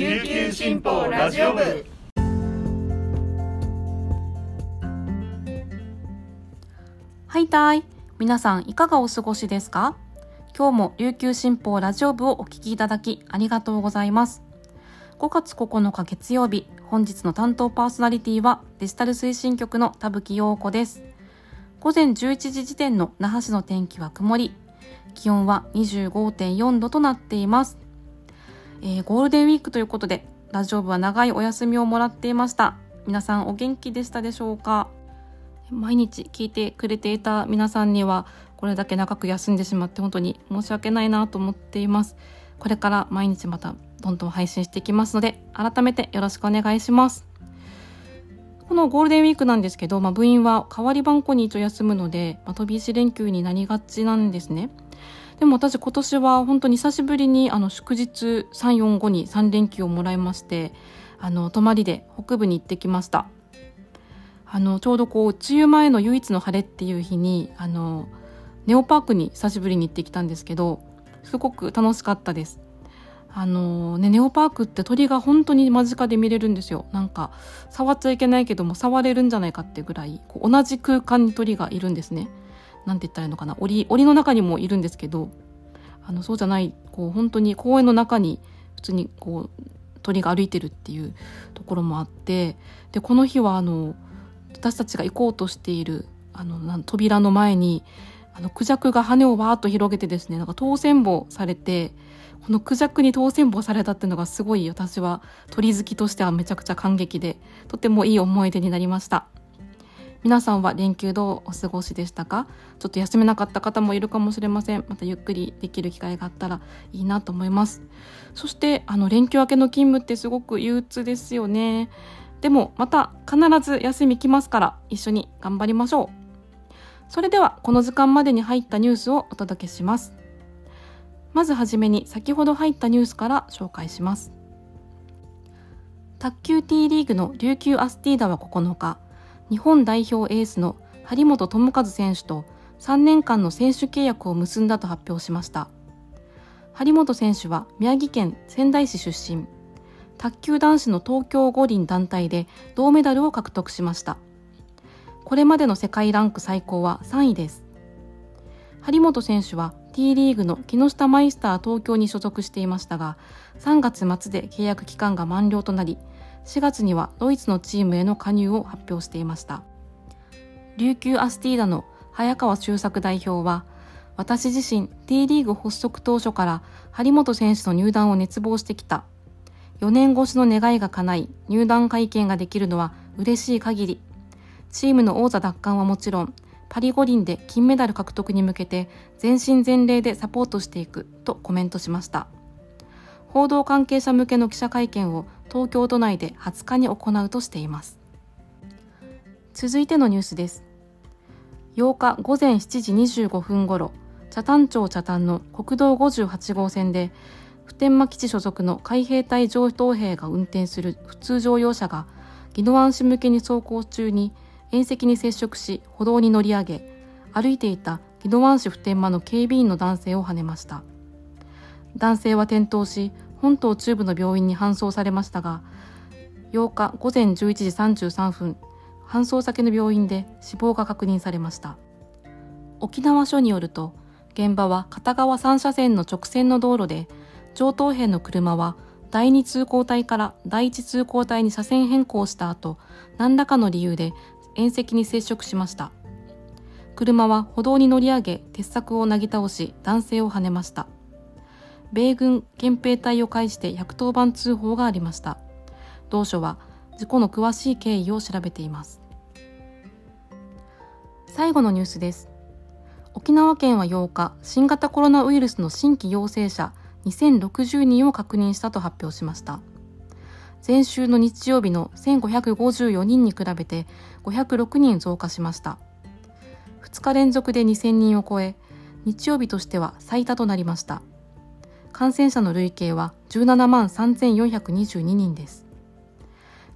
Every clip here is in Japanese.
琉球新報ラジオ部。はいたい。皆さんいかがお過ごしですか？今日も琉球新報ラジオ部をお聞きいただきありがとうございます。5月9日月曜日本日の担当パーソナリティはデジタル推進局の田吹陽子です。午前11時時点の那覇市の天気は曇り。気温は25.4度となっています。えー、ゴールデンウィークということでラジオ部は長いお休みをもらっていました。皆さんお元気でしたでしょうか？毎日聞いてくれていた皆さんにはこれだけ長く休んでしまって本当に申し訳ないなと思っています。これから毎日またどんどん配信していきますので改めてよろしくお願いします。このゴールデンウィークなんですけど、まあ、部員は代わり番号にと休むので、まあ、飛び石連休になりがちなんですね。でも私今年は本当に久しぶりにあの祝日345に3連休をもらいましてあの泊まりで北部に行ってきましたあのちょうどこう梅雨前の唯一の晴れっていう日にあのネオパークに久しぶりに行ってきたんですけどすごく楽しかったですあのね、ネオパークって鳥が本当に間近で見れるんですよ。なんか、触っちゃいけないけども、触れるんじゃないかってぐらい、こう同じ空間に鳥がいるんですね。なんて言ったらいいのかな？檻檻の中にもいるんですけどあのそうじゃないこう本当に公園の中に普通にこう鳥が歩いてるっていうところもあってでこの日はあの私たちが行こうとしているあの扉の前にあのクジャクが羽をわーっと広げてですねなんか当選簿されてこのクジャクに当選簿されたっていうのがすごい私は鳥好きとしてはめちゃくちゃ感激でとてもいい思い出になりました。皆さんは連休どうお過ごしでしたか？ちょっと休めなかった方もいるかもしれません。またゆっくりできる機会があったらいいなと思います。そしてあの連休明けの勤務ってすごく憂鬱ですよね。でもまた必ず休み来ますから一緒に頑張りましょう。それではこの時間までに入ったニュースをお届けします。まずはじめに先ほど入ったニュースから紹介します。卓球 T リーグの琉球アスティーダは9日日本代表エースの張本智和選手と3年間の選手契約を結んだと発表しました。張本選手は宮城県仙台市出身。卓球男子の東京五輪団体で銅メダルを獲得しました。これまでの世界ランク最高は3位です。張本選手は T リーグの木下マイスター東京に所属していましたが3月末で契約期間が満了となり4月にはドイツのチームへの加入を発表していました。琉球アスティーダの早川周作代表は私自身 T リーグ発足当初から張本選手の入団を熱望してきた。4年越しの願いが叶い入団会見ができるのは嬉しい限り。チームの王座奪還はもちろんパリ五輪で金メダル獲得に向けて全身全霊でサポートしていくとコメントしました。報道関係者向けの記者会見を東京都内で20日に行うとしています。続いてのニュースです。8日午前7時25分ごろ北谷町北谷の国道58号線で普天間基地所属の海兵隊上等兵が運転する普通乗用車が宜野湾市向けに走行中に縁石に接触し歩道に乗り上げ歩いていた宜野湾市普天間の警備員の男性をはねました。男性は転倒し本島中部の病院に搬送されましたが8日午前11時33分搬送先の病院で死亡が確認されました。沖縄署によると現場は片側3車線の直線の道路で上等兵の車は第2通行帯から第1通行帯に車線変更した後何らかの理由で縁石に接触しました。車は歩道に乗り上げ鉄柵をなぎ倒し男性をはねました。米軍憲兵隊を介して110番通報がありました。同署は事故の詳しい経緯を調べています。最後のニュースです。沖縄県は8日新型コロナウイルスの新規陽性者2060人を確認したと発表しました。前週の日曜日の1554人に比べて506人増加しました。2日連続で2000人を超え日曜日としては最多となりました。感染者の累計は17万3422人です。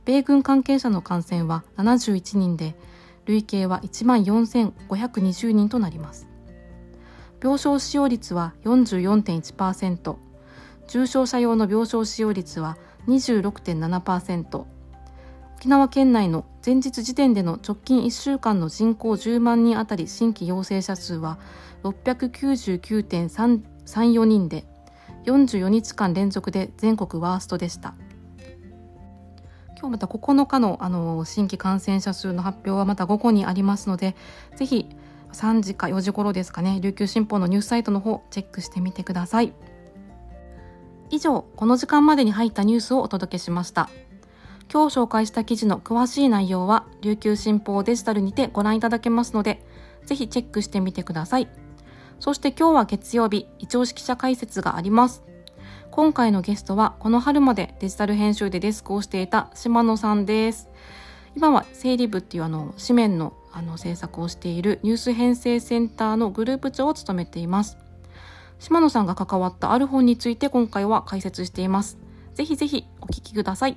米軍関係者の感染は71人で、累計は1万4520人となります。病床使用率は44.1%、重症者用の病床使用率は26.7%沖縄県内の前日時点での直近1週間の人口10万人あたり新規陽性者数は699.34人で44日間連続で全国ワーストでした。今日また9日のあの新規感染者数の発表はまた午後にありますのでぜひ3時か4時頃ですかね琉球新報のニュースサイトの方チェックしてみてください。以上この時間までに入ったニュースをお届けしました。今日紹介した記事の詳しい内容は琉球新報デジタルにてご覧いただけますのでぜひチェックしてみてください。そして今日は月曜日一押し記者解説があります。今回のゲストはこの春までデジタル編集でデスクをしていた島野さんです。今は整理部っていうあの紙面のあの制作をしているニュース編成センターのグループ長を務めています。島野さんが関わったある本について今回は解説しています。ぜひぜひお聞きください。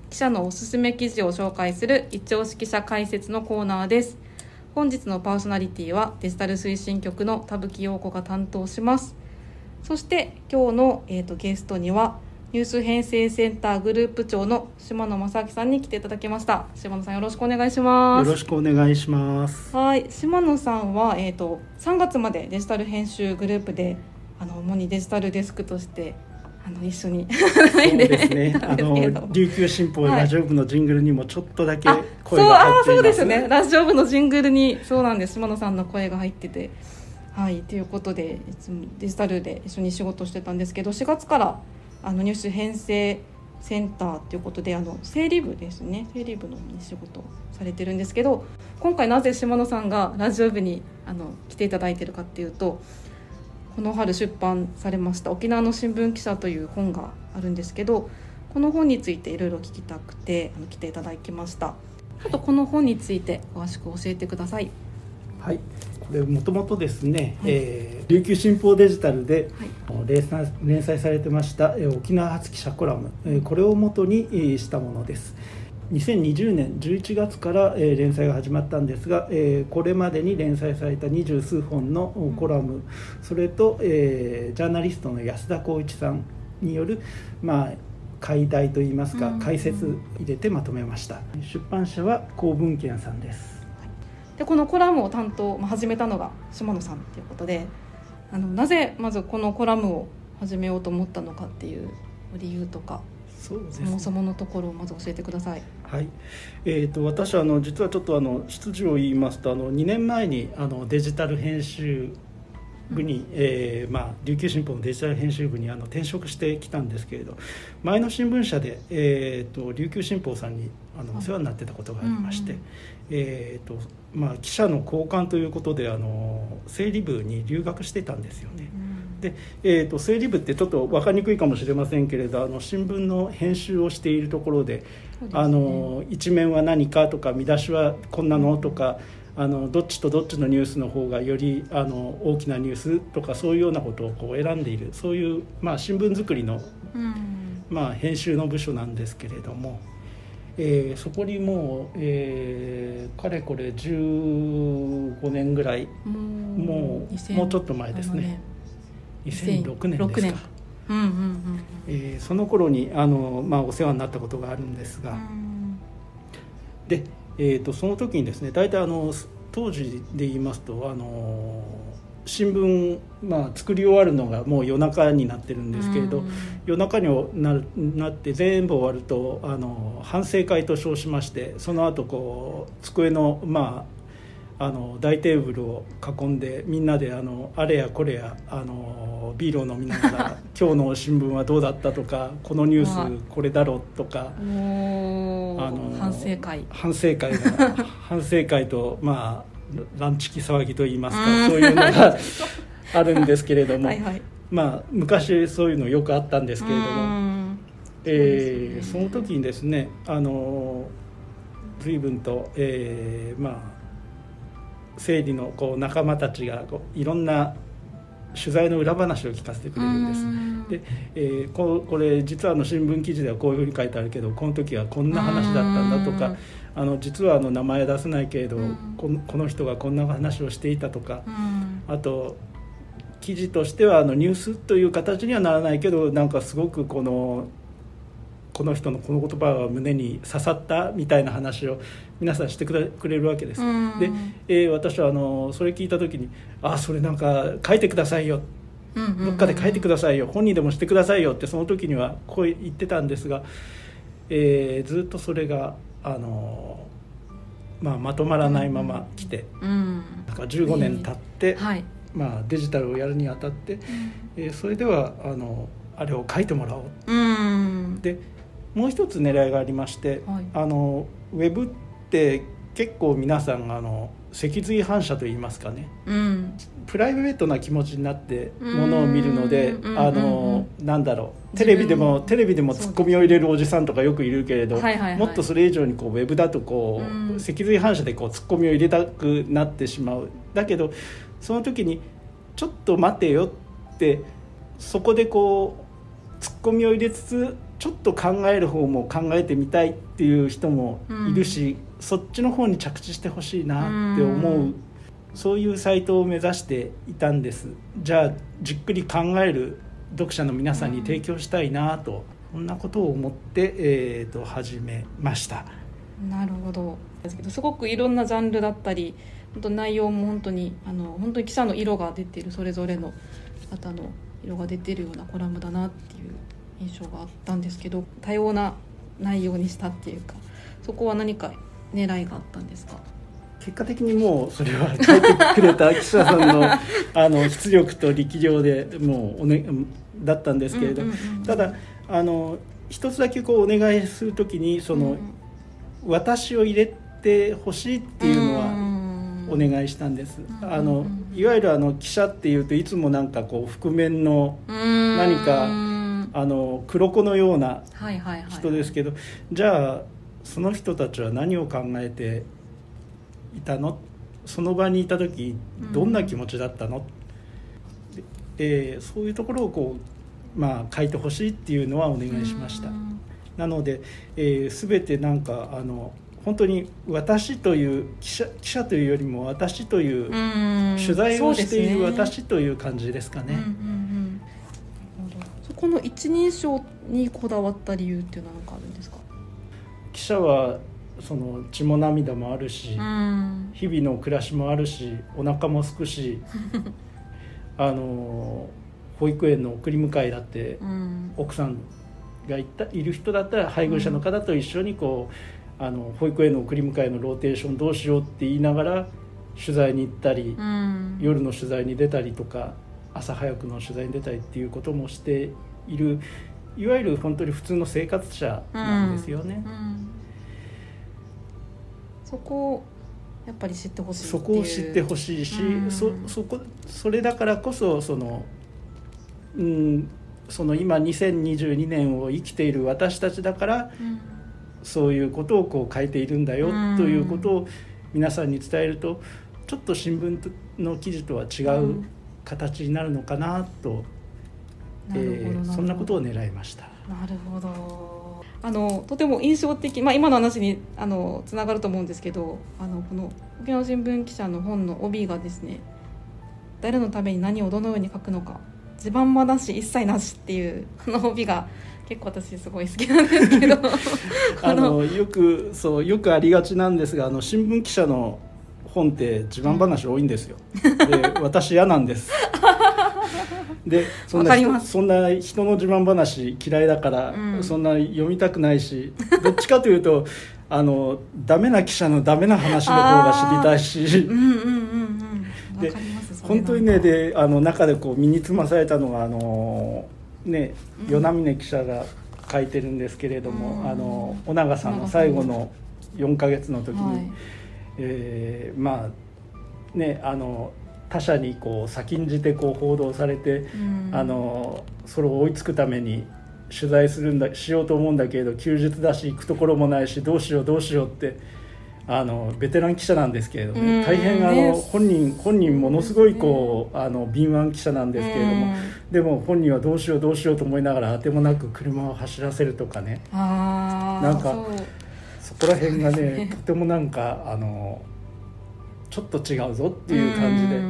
記者のおすすめ記事を紹介する一押し記者解説のコーナーです。本日のパーソナリティはデジタル推進局の田吹陽子が担当します。そして今日の、えーと、ゲストにはニュース編成センターグループ長の島野正明さんに来ていただきました。島野さんよろしくお願いします。よろしくお願いします。はい。島野さんは、えーと、と3月までデジタル編集グループであの主にデジタルデスクとしてあの一緒に。そうですね。あの琉球新報ラジオ部のジングルにもちょっとだけ声が入ってそうあそうですね。ラジオ部のジングルにそうなんです。島野さんの声が入ってて。はいということでいつもデジタルで一緒に仕事してたんですけど4月からあのニュース編成センターということであの整理部ですね。整理部の仕事されてるんですけど今回なぜ島野さんがラジオ部にあの来ていただいてるかっていうとこの春出版されました「沖縄の新聞記者」という本があるんですけどこの本についていろいろ聞きたくてあの来ていただきました。ちょっとこの本について詳しく教えてください。はい。これもともとですね、はい、えー、琉球新報デジタルで、はい、連載されてました沖縄発記者コラム、えこれをもとにしたものです2020年11月から、えー、連載が始まったんですが、えー、これまでに連載された二十数本のコラム、それと、えー、ジャーナリストの安田光一さんによる、まあ、解題といいますか、解説入れてまとめました。出版社は公文献さんです。でこのコラムを担当、まあ、始めたのが下野さんということであのなぜまずこのコラムを始めようと思ったのかっていう理由とかそうです、ね、そもそものところをまず教えてください。はい、えーと、私あの実はちょっとあの出自を言いますとあの2年前にあのデジタル編集部に、えーまあ、琉球新報のデジタル編集部にあの転職してきたんですけれど前の新聞社で、えーと、琉球新報さんにあのお世話になってたことがありまして、うんうん、えーとまあ、記者の交換ということであの整理部に留学してたんですよね。うん。で、えーと、整理部ってちょっと分かりにくいかもしれませんけれどあの新聞の編集をしているところで、ね、あの一面は何かとか見出しはこんなのとか。あのどっちとどっちのニュースの方がよりあの大きなニュースとかそういうようなことをこう選んでいるそういう、まあ、新聞作りの、うん、まあ、編集の部署なんですけれども、えー、そこにもう、えー、かれこれ15年ぐらいもうもうちょっと前ですね。2006年ですか、うんうんうん、えー、その頃にあの、まあ、お世話になったことがあるんですが、で、えーと、その時にですね大体あの当時で言いますとあの新聞、まあ、作り終わるのがもう夜中になってるんですけれど、夜中にななって全部終わるとあの反省会と称しましてその後こう机のまああの大テーブルを囲んでみんなであのあれやこれやあのビールを飲みながら 今日の新聞はどうだったとかこのニュースこれだろうとかあの反省会。反省会が 反省会とまあランチキ騒ぎといいますかそういうのが あるんですけれどもはい、まあ昔そういうのよくあったんですけれども、うん。えーそね。の時にですねあの随分と、えーまあ整理のこう仲間たちがこういろんな取材の裏話を聞かせてくれるんです。うん。で、えーここれ実はあの新聞記事ではこういうふうに書いてあるけどこの時はこんな話だったんだとかうん。あの実はあの名前出せないけれど、うん。このこの人がこんな話をしていたとかうん。あと記事としてはあのニュースという形にはならないけどなんかすごくこのこの人のこの言葉が胸に刺さったみたいな話を皆さんしてくれるわけです。うん。で、えー私はあのそれ聞いた時に「あそれなんか書いてくださいよ」どっかで書いてくださいよ。本人でもしてくださいよってその時にはこう言ってたんですが、えーずっとそれがあの、まあ、まとまらないまま来て、うん。なんか15年経って、はい。まあ、デジタルをやるにあたって、えーそれではあのあれを書いてもらおう。うん。でもう一つ狙いがありまして、はい。あのウェブって結構皆さんあの脊髄反射といいますかね。うん。プライベートな気持ちになってものを見るのでうんあのなんだろう。テレビでもテレビでもツッコミを入れるおじさんとかよくいるけれど、はいはいはい。もっとそれ以上にこうウェブだとこう、うん。脊髄反射でこうツッコミを入れたくなってしまう。だけどその時にちょっと待てよってそこでこうツッコミを入れつつちょっと考える方も考えてみたいっていう人もいるし、そっちの方に着地してほしいなって思う、うん。そういうサイトを目指していたんです。じゃあじっくり考える読者の皆さんに提供したいなと、そんなことを思って、えー、と始めました。なるほど。ですけどすごくいろんなジャンルだったり本当内容も本当にあの本当に記者の色が出てるそれぞれの方の色が出てるようなコラムだなっていう印象があったんですけど多様な内容にしたっていうかそこは何か狙いがあったんですか？結果的にもうそれは書いてくれた記者さんの あの出力と力量でもうお、ね、だったんですけれど、うんうんうんただあの一つだけこうお願いするときにその、私を入れてほしいっていうのはお願いしたんです。うんあのいわゆるあの記者っていうといつもなんかこう覆面の何かあの黒子のような人ですけど、じゃあその人たちは何を考えていたの？その場にいた時どんな気持ちだったの、でえーそういうところをこう、まあ、書いてほしいっていうのはお願いしました。うん。なので、えー、全てなんかあの本当に私という記者記者というよりも私という、うん。取材をしている私という感じですかね。うんうんうんなるほどそこの一人称にこだわった理由っていうのは何かあるんですか？記者はその血も涙もあるし、ん。日々の暮らしもあるしお腹もすくし あの保育園の送り迎えだってうん。奥さんがいたいる人だったら配偶者の方と一緒にこう、あの保育園の送り迎えのローテーションどうしようって言いながら取材に行ったり、うん。夜の取材に出たりとか朝早くの取材に出たりっていうこともしているいわゆる本当に普通の生活者なんですよね。うん。そこをやっぱり知ってほしいそこを知ってほしいし、うん。そそこそれだからこそその、うん、その今2022年を生きている私たちだからうん。そういうことをこう書いているんだようん。ということを皆さんに伝えるとちょっと新聞の記事とは違ううん。形になるのかなと、えーそんなことを狙いました。なるほどあのとても印象的、まあ、今の話にあのつながると思うんですけどあのこの沖縄新聞記者の本の帯がですね誰のために何をどのように書くのか自慢話一切なしっていうこの帯が結構私すごい好きなんですけどこ あののよくそうよくありがちなんですがあの新聞記者の本って自慢話多いんですよ。で私嫌なんです。でそんなそんな人の自慢話嫌いだから、うん。そんな読みたくないしどっちかというと あのダメな記者のダメな話の方が知りたいし。うんうんうんうんわで本当にねであの中でこう身につまされたのがあのねうん。与那峰記者が書いてるんですけれども、うん。あの尾長さんの最後の4ヶ月の時に、はい。えーまあねあの他者にこう先んじてこう報道されて、うん。あのそれを追いつくために取材するんだしようと思うんだけれど休日だし行くところもないしどうしようどうしようってあのベテラン記者なんですけれども、うん。大変あの、ね。本人本人ものすごいこうあの敏腕記者なんですけれども、でも本人はどうしようどうしようと思いながらあてもなく車を走らせるとかね。なんかそこら辺がねとてもなんかあのちょっと違うぞっていう感じで。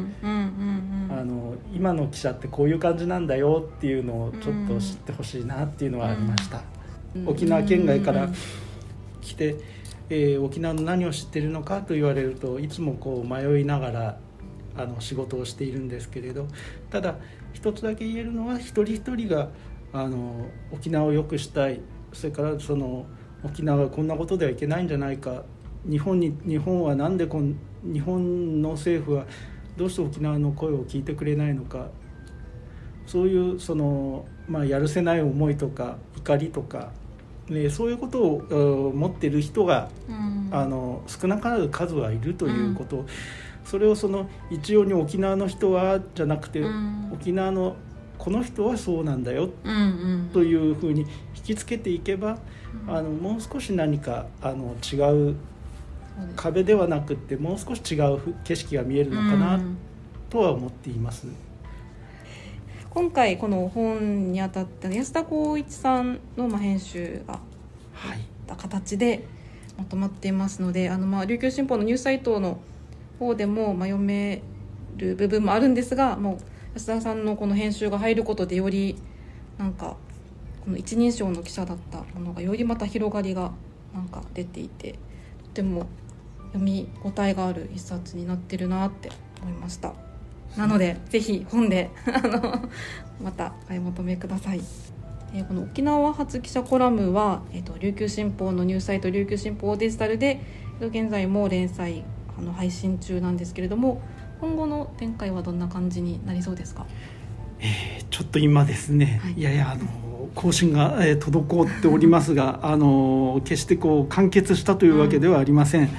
あの今の記者ってこういう感じなんだよっていうのをちょっと知ってほしいなっていうのはありました、うん。沖縄県外からうん来て、えー沖縄の何を知ってるのかと言われるといつもこう迷いながらあの仕事をしているんですけれどただ一つだけ言えるのは一人一人があの沖縄を良くしたい。それからその沖縄はこんなことではいけないんじゃないか日本に日本はなんでこん日本の政府はどうして沖縄の声を聞いてくれないのかそういうその、まあ、やるせない思いとか怒りとか、ね、そういうことをうん持ってる人がうん。あの少なからず数はいるということ、それをその一様に沖縄の人はじゃなくて、うん。沖縄のこの人はそうなんだよ。うんうん。というふうに引きつけていけば、あのもう少し何かあの違う壁ではなくってもう少し違うふ景色が見えるのかうなん。とは思っています。今回この本にあたった安田光一さんのまあ編集がはい。た形でまとまっていますのであのまあ琉球新報のニュースサイトの方でもまあ読める部分もあるんですがもう安田さんのこの編集が入ることでよりなんかこの一人称の記者だったものがよりまた広がりがなんか出ていてとても読み応えがある一冊になってるなって思いました。なので ぜひ本であのまたお買い求めください。えーこの沖縄発記者コラムは、えー、と琉球新報のニュースサイト琉球新報デジタルで現在も連載あの配信中なんですけれども今後の展開はどんな感じになりそうですか？えーちょっと今ですね、はい。い、やいやあの更新が、えー滞っておりますがあの決してこう完結したというわけではありません、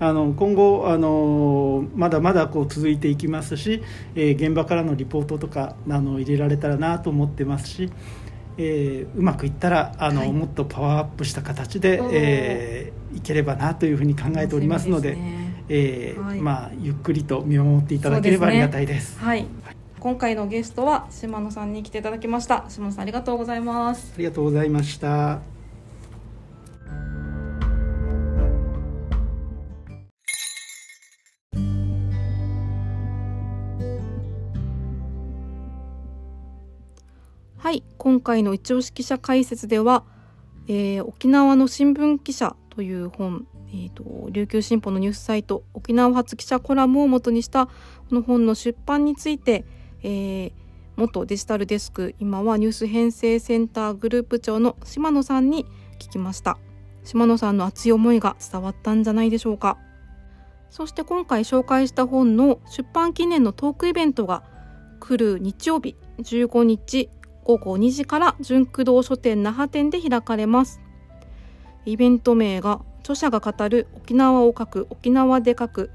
あの今後あのまだまだこう続いていきますし、えー現場からのリポートとかあの入れられたらなと思ってますし、えーうまくいったらあの、はい。もっとパワーアップした形でえーいければなというふうに考えておりますので。えーはい。まあ、ゆっくりと見守っていただければありがたいです。はい今回のゲストは島野さんに来ていただきました島野さんありがとうございますありがとうございました。はい今回の一押し記者解説では、えー沖縄の新聞記者という本、えーと琉球新報のニュースサイト沖縄発記者コラムを元にしたこの本の出版について、えー元デジタルデスク今はニュース編成センターグループ長の島野さんに聞きました。島野さんの熱い思いが伝わったんじゃないでしょうか。そして今回紹介した本の出版記念のトークイベントが来る日曜日15日午後2時から純駆動書店那覇店で開かれます。イベント名が著者が語る沖縄を書く沖縄で書く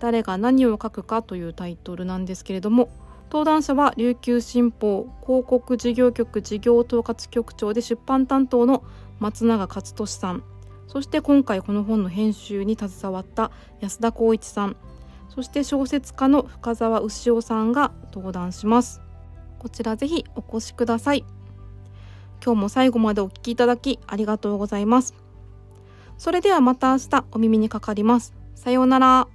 誰が何を書くかというタイトルなんですけれども登壇者は琉球新報広告事業局事業統括局長で出版担当の松永勝利さん。そして今回この本の編集に携わった安田光一さん。そして小説家の深澤牛尾さんが登壇します。こちらぜひお越しください。今日も最後までお聞きいただきありがとうございます。それではまた明日お耳にかかります。さようなら。